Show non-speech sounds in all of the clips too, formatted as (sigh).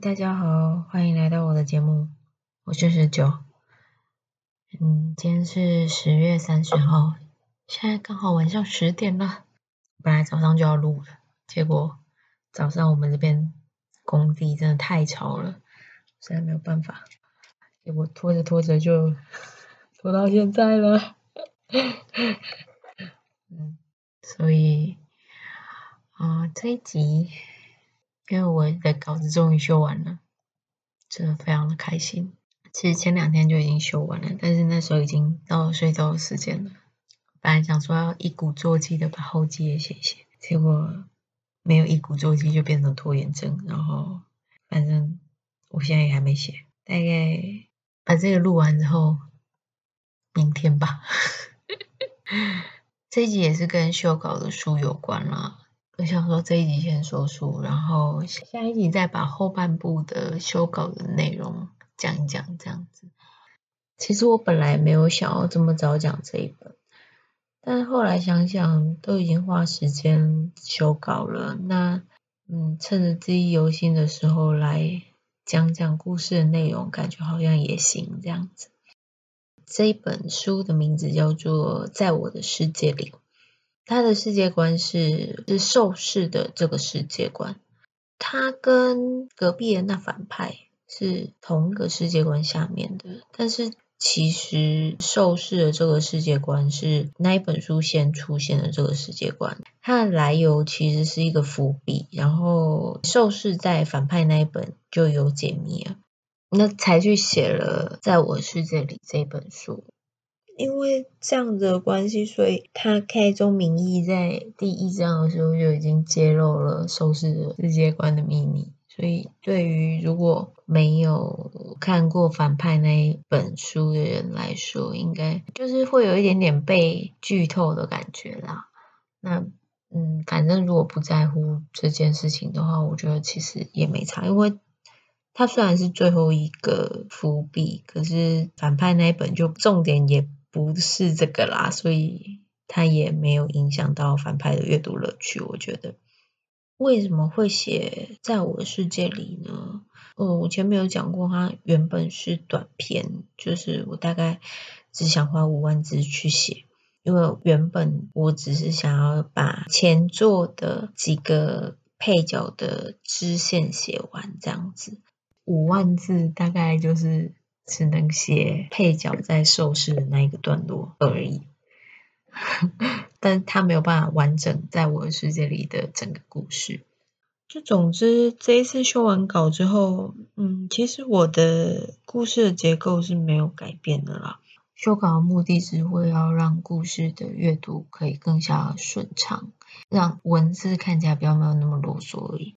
大家好，欢迎来到我的节目，我是十九。嗯，今天是十月三十号，现在刚好晚上十点了。本来早上就要录了，结果早上我们这边工地真的太吵了，实在没有办法，结果拖着拖着就拖到现在了。(laughs) 嗯，所以啊，这一集。因为我的稿子终于修完了，真的非常的开心。其实前两天就已经修完了，但是那时候已经到了睡觉的时间了。本来想说要一鼓作气的把后记也写一写，结果没有一鼓作气就变成拖延症。然后反正我现在也还没写，大概把这个录完之后，明天吧。(laughs) 这一集也是跟修稿的书有关啦。我想说这一集先说书，然后下一集再把后半部的修稿的内容讲一讲，这样子。其实我本来没有想要这么早讲这一本，但是后来想想，都已经花时间修稿了，那嗯，趁着记忆犹新的时候来讲讲故事的内容，感觉好像也行这样子。这一本书的名字叫做《在我的世界里》。他的世界观是是受试的这个世界观，他跟隔壁的那反派是同一个世界观下面的，但是其实受试的这个世界观是那一本书先出现的这个世界观，它的来由其实是一个伏笔，然后受试在反派那一本就有解密了，那才去写了在我世界里这本书。因为这样的关系，所以他开宗明义在第一章的时候就已经揭露了收视的世界观的秘密。所以，对于如果没有看过反派那一本书的人来说，应该就是会有一点点被剧透的感觉啦。那，嗯，反正如果不在乎这件事情的话，我觉得其实也没差，因为他虽然是最后一个伏笔，可是反派那一本就重点也。不是这个啦，所以他也没有影响到反派的阅读乐趣。我觉得为什么会写在我的世界里呢？哦，我前面有讲过，它原本是短篇，就是我大概只想花五万字去写，因为原本我只是想要把前作的几个配角的支线写完，这样子，五万字大概就是。只能写配角在受试的那一个段落而已，(laughs) 但他没有办法完整在我的世界里的整个故事。就总之，这一次修完稿之后，嗯，其实我的故事的结构是没有改变的啦。修稿的目的是为要让故事的阅读可以更加顺畅，让文字看起来不要没有那么啰嗦而已。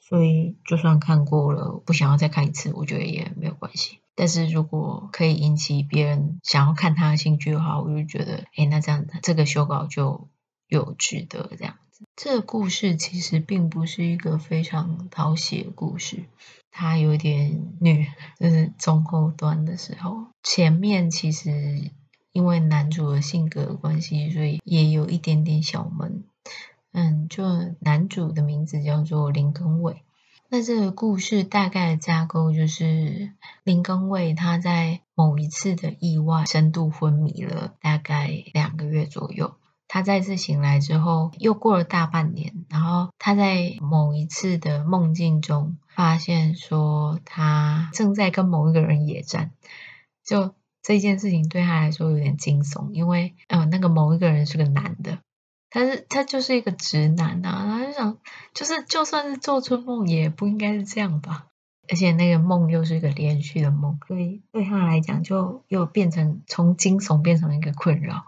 所以，就算看过了，不想要再看一次，我觉得也没有关系。但是如果可以引起别人想要看他的兴趣的话，我就觉得，哎，那这样这个修稿就有值得这样子。这个故事其实并不是一个非常讨喜的故事，它有点虐，就是中后段的时候，前面其实因为男主的性格的关系，所以也有一点点小闷。嗯，就男主的名字叫做林根伟。那这个故事大概的架构就是林更伟他在某一次的意外深度昏迷了大概两个月左右。他再次醒来之后，又过了大半年，然后他在某一次的梦境中发现说他正在跟某一个人野战。就这件事情对他来说有点惊悚，因为呃那个某一个人是个男的。但是他就是一个直男啊，他就想，就是就算是做春梦，也不应该是这样吧。而且那个梦又是一个连续的梦，所以对他来讲，就又变成从惊悚变成了一个困扰。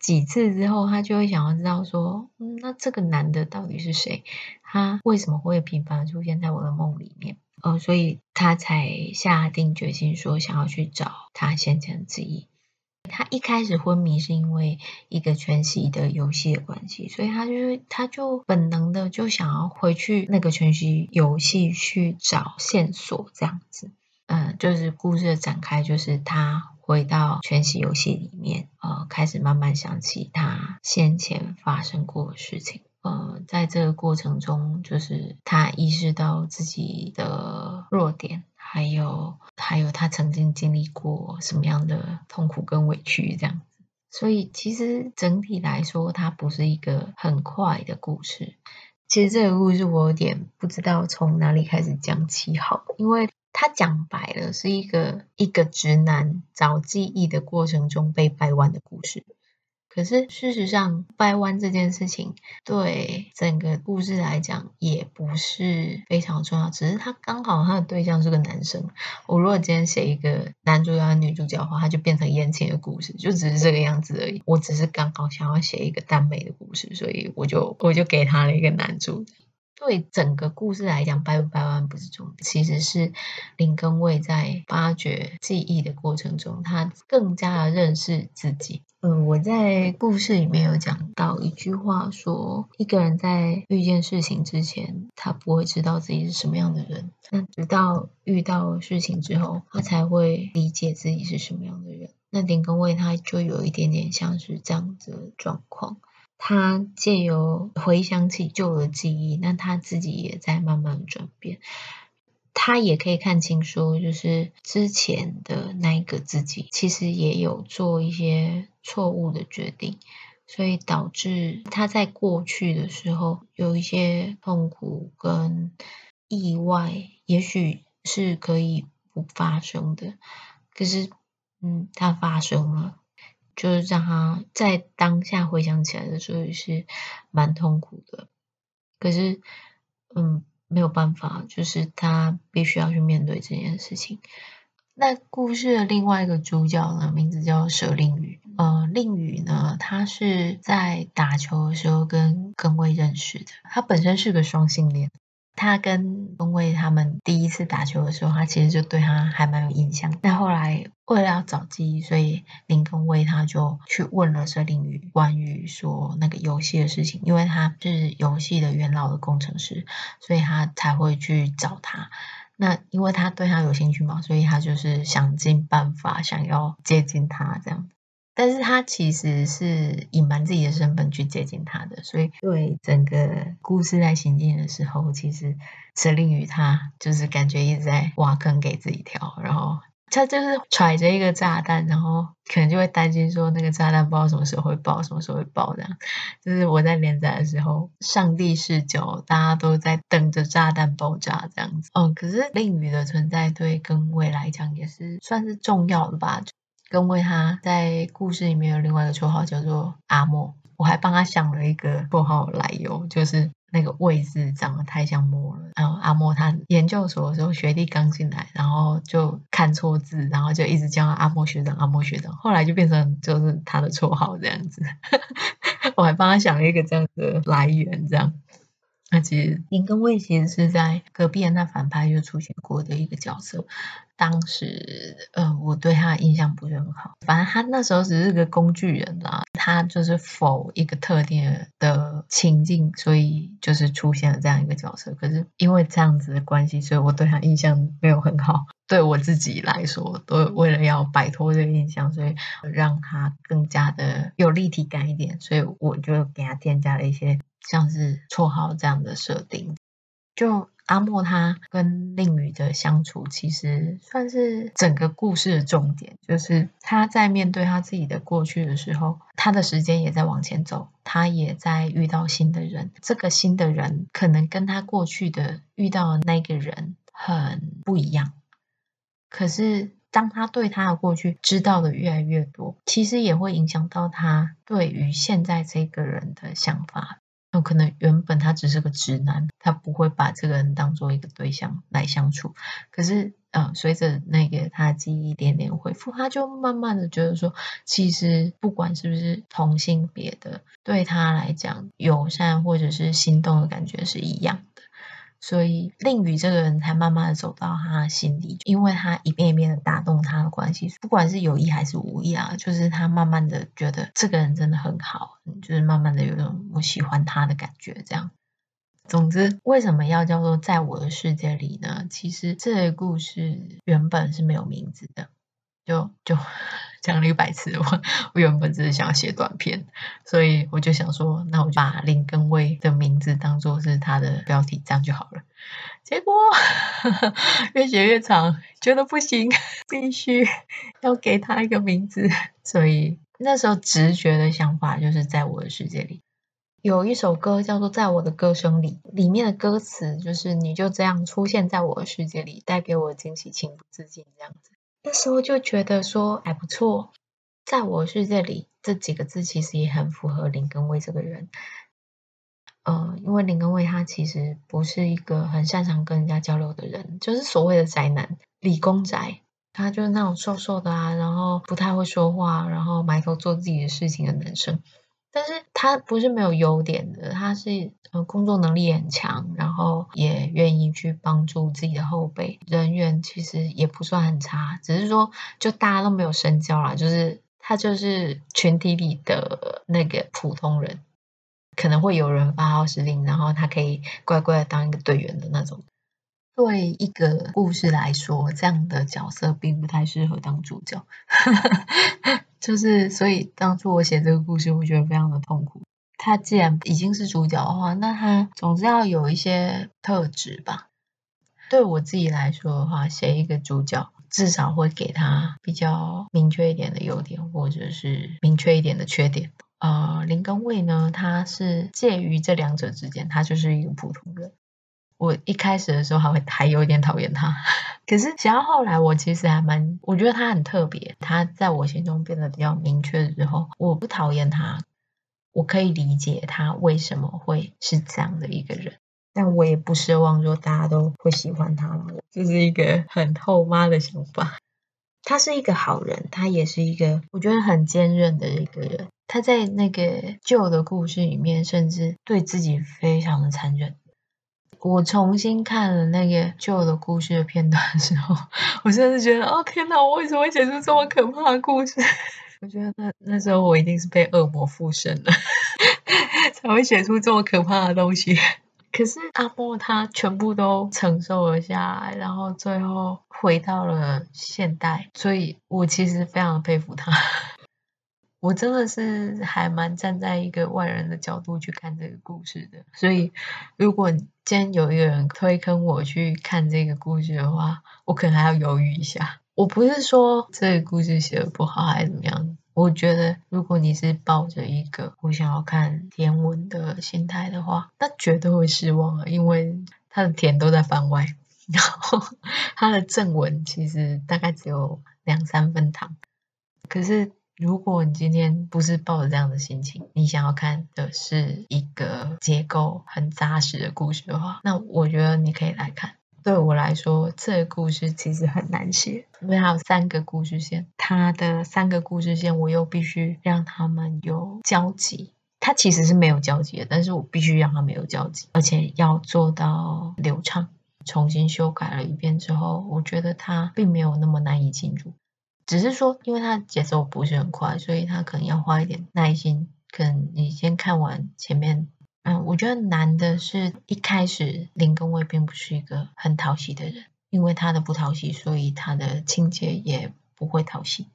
几次之后，他就会想要知道说，嗯，那这个男的到底是谁？他为什么会频繁出现在我的梦里面？呃，所以他才下定决心说，想要去找他先前的记忆。他一开始昏迷是因为一个全息的游戏的关系，所以他就是他就本能的就想要回去那个全息游戏去找线索，这样子。嗯，就是故事的展开，就是他回到全息游戏里面，呃，开始慢慢想起他先前发生过的事情。呃，在这个过程中，就是他意识到自己的弱点，还有还有他曾经经历过什么样的痛苦跟委屈这样子。所以其实整体来说，它不是一个很快的故事。其实这个故事我有点不知道从哪里开始讲起好，因为他讲白了是一个一个直男找记忆的过程中被掰弯的故事。可是事实上，掰弯这件事情对整个故事来讲也不是非常重要，只是他刚好他的对象是个男生。我如果今天写一个男主角和女主角的话，他就变成言情的故事，就只是这个样子而已。我只是刚好想要写一个耽美的故事，所以我就我就给他了一个男主。对整个故事来讲，掰不掰弯不是重点，其实是林根卫在发掘记忆的过程中，他更加的认识自己。嗯，我在故事里面有讲到一句话说，一个人在遇见事情之前，他不会知道自己是什么样的人，那直到遇到事情之后，他才会理解自己是什么样的人。那林根卫他就有一点点像是这样子的状况。他借由回想起旧的记忆，那他自己也在慢慢转变。他也可以看清，说就是之前的那一个自己，其实也有做一些错误的决定，所以导致他在过去的时候有一些痛苦跟意外，也许是可以不发生的，可是，嗯，它发生了。就是让他在当下回想起来的时候也是蛮痛苦的，可是嗯没有办法，就是他必须要去面对这件事情。那故事的另外一个主角呢，名字叫舍令宇，呃，令宇呢，他是在打球的时候跟根卫认识的，他本身是个双性恋。他跟根卫他们第一次打球的时候，他其实就对他还蛮有印象。那后来为了要找记忆，所以林根卫他就去问了佘林宇关于说那个游戏的事情，因为他是游戏的元老的工程师，所以他才会去找他。那因为他对他有兴趣嘛，所以他就是想尽办法想要接近他这样。但是他其实是隐瞒自己的身份去接近他的，所以对整个故事在行进的时候，其实佘令宇他就是感觉一直在挖坑给自己跳，然后他就是揣着一个炸弹，然后可能就会担心说那个炸弹不知道什么时候会爆，什么时候会爆这样。就是我在连载的时候，上帝视角，大家都在等着炸弹爆炸这样子。哦，可是令宇的存在对跟未来讲也是算是重要的吧。跟为他在故事里面有另外一个绰号叫做阿莫，我还帮他想了一个绰号来由，就是那个卫字长得太像莫了。然后阿莫他研究所的时候学弟刚进来，然后就看错字，然后就一直叫阿莫学长，阿莫学长，后来就变成就是他的绰号这样子。(laughs) 我还帮他想了一个这样的来源，这样。那其实林根卫其实是在隔壁的那反派就出现过的一个角色。当时，呃，我对他的印象不是很好。反正他那时候只是个工具人啦，他就是否一个特定的情境，所以就是出现了这样一个角色。可是因为这样子的关系，所以我对他印象没有很好。对我自己来说，都为了要摆脱这个印象，所以让他更加的有立体感一点，所以我就给他添加了一些像是绰号这样的设定，就。阿莫他跟令宇的相处，其实算是整个故事的重点。就是他在面对他自己的过去的时候，他的时间也在往前走，他也在遇到新的人。这个新的人可能跟他过去的遇到的那个人很不一样。可是当他对他的过去知道的越来越多，其实也会影响到他对于现在这个人的想法。可能原本他只是个直男，他不会把这个人当做一个对象来相处。可是，嗯，随着那个他记忆一点点恢复，他就慢慢的觉得说，其实不管是不是同性别的，对他来讲，友善或者是心动的感觉是一样的。所以令宇这个人才慢慢的走到他心里，因为他一遍一遍的打动他的关系，不管是有意还是无意啊，就是他慢慢的觉得这个人真的很好，就是慢慢的有种我喜欢他的感觉，这样。总之，为什么要叫做在我的世界里呢？其实这个故事原本是没有名字的，就就 (laughs) 讲了一百次。我我原本只是想写短篇，所以我就想说，那我就把林根威的名字当做是他的标题，这样就好了。结果 (laughs) 越写越长，觉得不行，必须 (laughs) 要给他一个名字。所以那时候直觉的想法就是在我的世界里。有一首歌叫做《在我的歌声里》，里面的歌词就是“你就这样出现在我的世界里，带给我惊喜，情不自禁”这样子。那时候就觉得说还不错，“在我的世界里”这几个字其实也很符合林根卫这个人。呃，因为林根卫他其实不是一个很擅长跟人家交流的人，就是所谓的宅男、理工宅。他就是那种瘦瘦的啊，然后不太会说话，然后埋头做自己的事情的男生。但是他不是没有优点的，他是呃工作能力很强，然后也愿意去帮助自己的后辈，人缘其实也不算很差，只是说就大家都没有深交啦，就是他就是群体里的那个普通人，可能会有人发号施令，然后他可以乖乖的当一个队员的那种。对一个故事来说，这样的角色并不太适合当主角。(laughs) 就是，所以当初我写这个故事，我觉得非常的痛苦。他既然已经是主角的话，那他总是要有一些特质吧。对我自己来说的话，写一个主角，至少会给他比较明确一点的优点，或者是明确一点的缺点。呃，林根卫呢，他是介于这两者之间，他就是一个普通人。我一开始的时候还会还有一点讨厌他，可是想到后来，我其实还蛮，我觉得他很特别。他在我心中变得比较明确之后，我不讨厌他，我可以理解他为什么会是这样的一个人，但我也不奢望说大家都会喜欢他，这是一个很后妈的想法。他是一个好人，他也是一个我觉得很坚韧的一个人。他在那个旧的故事里面，甚至对自己非常的残忍。我重新看了那个旧的故事的片段的时候，(laughs) 我真的是觉得，哦天哪，我为什么会写出这么可怕的故事？(laughs) 我觉得那那时候我一定是被恶魔附身了，(laughs) 才会写出这么可怕的东西。可是阿莫他全部都承受了下来，然后最后回到了现代，所以我其实非常佩服他。我真的是还蛮站在一个外人的角度去看这个故事的，所以如果今天有一个人推坑我去看这个故事的话，我可能还要犹豫一下。我不是说这个故事写的不好还是怎么样，我觉得如果你是抱着一个我想要看甜文的心态的话，那绝对会失望啊，因为它的甜都在番外，然后它的正文其实大概只有两三分糖，可是。如果你今天不是抱着这样的心情，你想要看的是一个结构很扎实的故事的话，那我觉得你可以来看。对我来说，这个故事其实很难写，因为它有三个故事线，它的三个故事线我又必须让他们有交集。它其实是没有交集的，但是我必须让它没有交集，而且要做到流畅。重新修改了一遍之后，我觉得它并没有那么难以进入。只是说，因为它节奏不是很快，所以他可能要花一点耐心。可能你先看完前面，嗯，我觉得难的是一开始林根卫并不是一个很讨喜的人，因为他的不讨喜，所以他的情节也不会讨喜。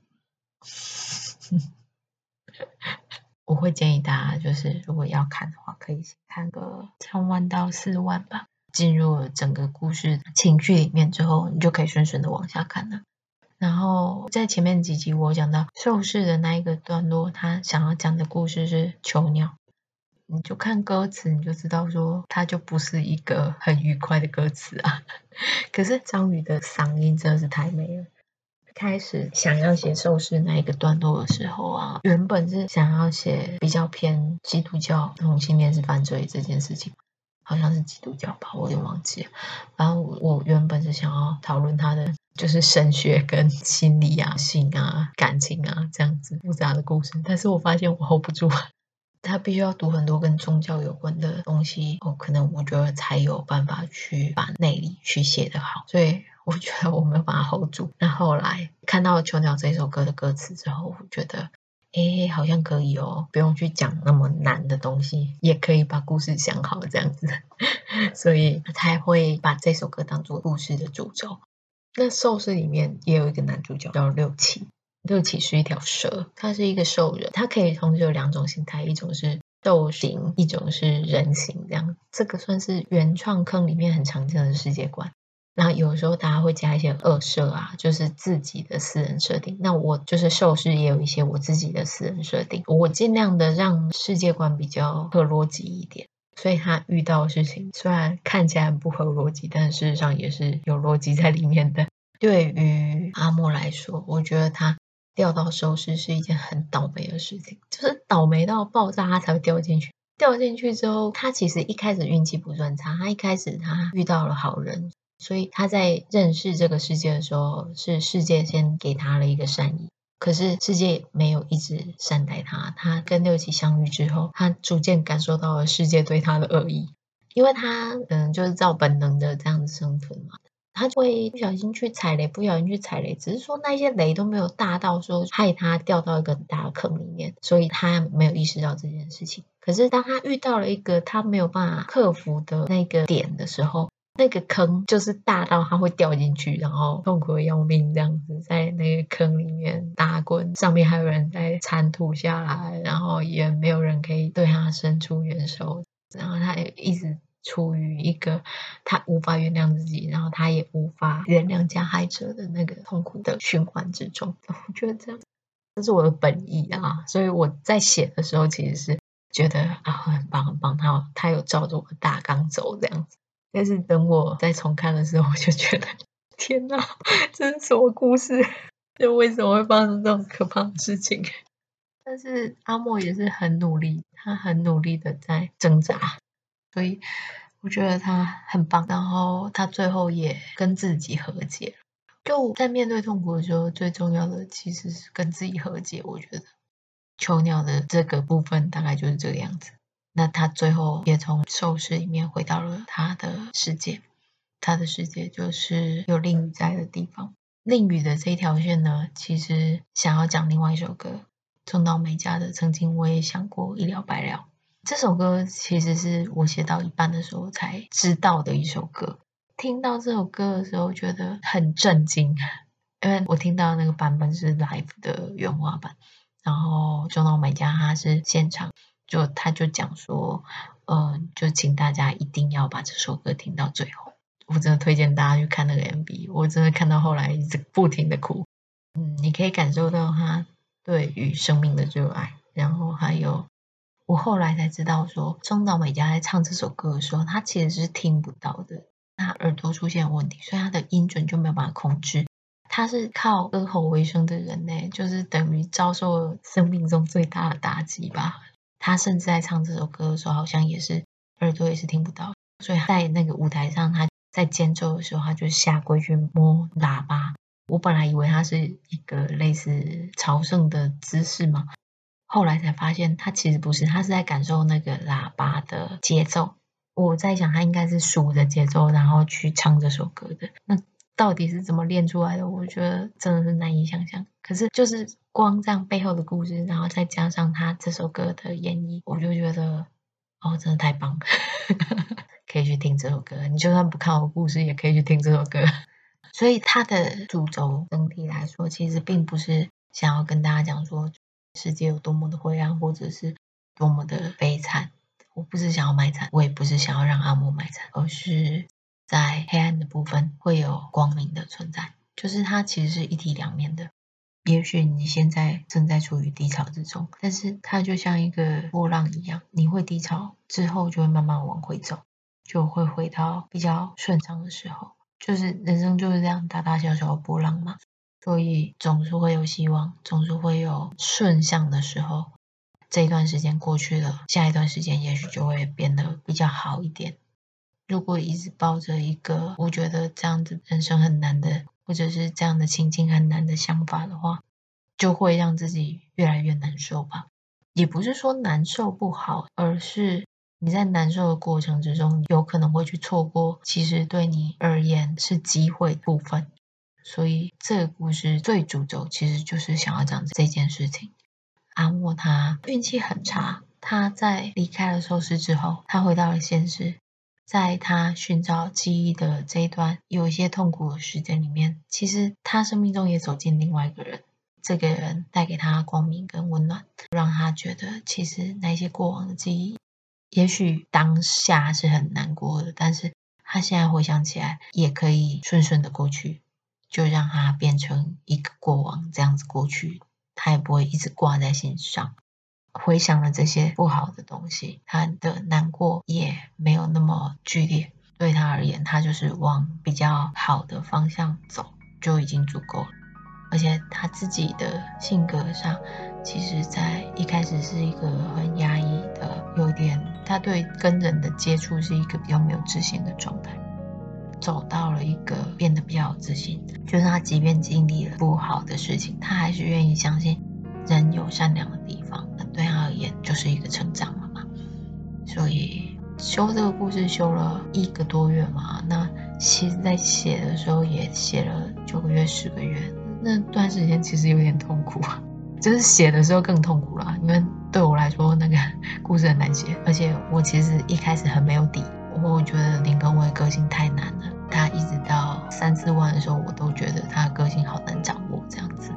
(laughs) 我会建议大家，就是如果要看的话，可以先看个三万到四万吧。进入整个故事情绪里面之后，你就可以顺顺的往下看了。然后在前面几集我讲到受试的那一个段落，他想要讲的故事是囚鸟，你就看歌词你就知道说，它就不是一个很愉快的歌词啊。(laughs) 可是张宇的嗓音真的是太美了。开始想要写受试那一个段落的时候啊，原本是想要写比较偏基督教同性恋是犯罪这件事情，好像是基督教吧，我有点忘记了。然后我原本是想要讨论他的。就是神学跟心理啊、性啊、感情啊这样子复杂的故事，但是我发现我 hold 不住，他必须要读很多跟宗教有关的东西，哦，可能我觉得才有办法去把内里去写得好，所以我觉得我没有办法 hold 住。那后来看到《囚鸟》这首歌的歌词之后，我觉得，诶，好像可以哦，不用去讲那么难的东西，也可以把故事讲好这样子，(laughs) 所以才会把这首歌当做故事的主轴。那兽世里面也有一个男主角叫六七，六七是一条蛇，他是一个兽人，他可以同时有两种形态，一种是兽形，一种是人形，这样这个算是原创坑里面很常见的世界观。那有时候大家会加一些恶设啊，就是自己的私人设定。那我就是兽世也有一些我自己的私人设定，我尽量的让世界观比较合逻辑一点。所以他遇到的事情虽然看起来很不合逻辑，但事实上也是有逻辑在里面的。对于阿莫来说，我觉得他掉到收尸是一件很倒霉的事情，就是倒霉到爆炸，他才会掉进去。掉进去之后，他其实一开始运气不算差，他一开始他遇到了好人，所以他在认识这个世界的时候，是世界先给他了一个善意。可是世界没有一直善待他，他跟六七相遇之后，他逐渐感受到了世界对他的恶意，因为他嗯就是照本能的这样子生存嘛，他就会不小心去踩雷，不小心去踩雷，只是说那些雷都没有大到说害他掉到一个大坑里面，所以他没有意识到这件事情。可是当他遇到了一个他没有办法克服的那个点的时候，那个坑就是大到他会掉进去，然后痛苦的要命，这样子在那个坑里面打滚，上面还有人在铲土下来，然后也没有人可以对他伸出援手，然后他也一直处于一个他无法原谅自己，然后他也无法原谅加害者的那个痛苦的循环之中。(laughs) 我觉得这样，这是我的本意啊，所以我在写的时候其实是觉得啊很棒很棒，他他有照着我的大纲走这样子。但是等我再重看的时候，我就觉得天哪，这是什么故事？就为什么会发生这种可怕的事情？但是阿莫也是很努力，他很努力的在挣扎，所以我觉得他很棒。然后他最后也跟自己和解。就在面对痛苦的时候，最重要的其实是跟自己和解。我觉得囚鸟的这个部分大概就是这个样子。那他最后也从兽世里面回到了他的世界，他的世界就是有令羽在的地方。令羽的这一条线呢，其实想要讲另外一首歌，中岛美嘉的《曾经我也想过一了百了》。这首歌其实是我写到一半的时候才知道的一首歌。听到这首歌的时候，觉得很震惊，因为我听到那个版本是 live 的原画版，然后中岛美嘉他是现场。就他就讲说，嗯、就请大家一定要把这首歌听到最后。我真的推荐大家去看那个 MV，我真的看到后来一直不停的哭。嗯，你可以感受到他对于生命的热爱。然后还有，我后来才知道说，中岛美嘉在唱这首歌的时候，他其实是听不到的，他耳朵出现问题，所以他的音准就没有办法控制。他是靠歌喉为生的人呢，就是等于遭受生命中最大的打击吧。他甚至在唱这首歌的时候，好像也是耳朵也是听不到，所以在那个舞台上，他在间奏的时候，他就下跪去摸喇叭。我本来以为他是一个类似朝圣的姿势嘛，后来才发现他其实不是，他是在感受那个喇叭的节奏。我在想，他应该是数着节奏，然后去唱这首歌的。那到底是怎么练出来的？我觉得真的是难以想象。可是就是光这样背后的故事，然后再加上他这首歌的演绎，我就觉得哦，真的太棒了，(laughs) 可以去听这首歌。你就算不看我故事，也可以去听这首歌。所以他的主轴整体来说，其实并不是想要跟大家讲说世界有多么的灰暗，或者是多么的悲惨。我不是想要卖惨，我也不是想要让阿莫卖惨，而是。在黑暗的部分会有光明的存在，就是它其实是一体两面的。也许你现在正在处于低潮之中，但是它就像一个波浪一样，你会低潮之后就会慢慢往回走，就会回到比较顺畅的时候。就是人生就是这样，大大小小的波浪嘛，所以总是会有希望，总是会有顺向的时候。这一段时间过去了，下一段时间也许就会变得比较好一点。如果一直抱着一个我觉得这样子人生很难的，或者是这样的情境很难的想法的话，就会让自己越来越难受吧。也不是说难受不好，而是你在难受的过程之中，有可能会去错过其实对你而言是机会部分。所以这个故事最主轴其实就是想要讲这件事情。阿莫他运气很差，他在离开了寿司之后，他回到了现实。在他寻找记忆的这一段有一些痛苦的时间里面，其实他生命中也走进另外一个人，这个人带给他光明跟温暖，让他觉得其实那些过往的记忆，也许当下是很难过的，但是他现在回想起来也可以顺顺的过去，就让他变成一个过往这样子过去，他也不会一直挂在心上。回想了这些不好的东西，他的难过也没有那么剧烈。对他而言，他就是往比较好的方向走就已经足够了。而且他自己的性格上，其实在一开始是一个很压抑的，有点他对跟人的接触是一个比较没有自信的状态。走到了一个变得比较有自信，就是他即便经历了不好的事情，他还是愿意相信人有善良的地方。对他而言，就是一个成长了嘛。所以修这个故事修了一个多月嘛。那其实，在写的时候也写了九个月、十个月，那段时间其实有点痛苦，(laughs) 就是写的时候更痛苦了。因为对我来说，那个故事很难写，而且我其实一开始很没有底。我觉得林耕惟个性太难了，他一直到三四万的时候，我都觉得他的个性好难掌握这样子。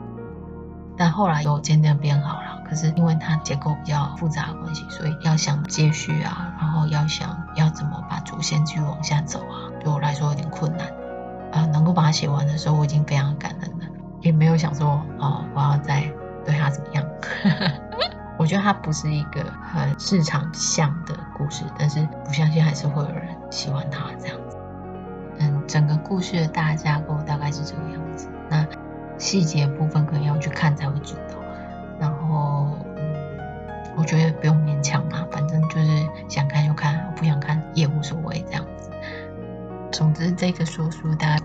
但后来又渐渐变好了。可是因为它结构比较复杂的关系，所以要想接续啊，然后要想要怎么把主线继续往下走啊，对我来说有点困难。啊、能够把它写完的时候，我已经非常感恩了，也没有想说哦，我要再对它怎么样。(laughs) 我觉得它不是一个很市场向的故事，但是不相信还是会有人喜欢它这样子。嗯，整个故事的大架构大概是这个样子，那细节部分可能要去看才会知道。然后，我觉得不用勉强嘛，反正就是想看就看，不想看也无所谓这样子。总之，这个说书大概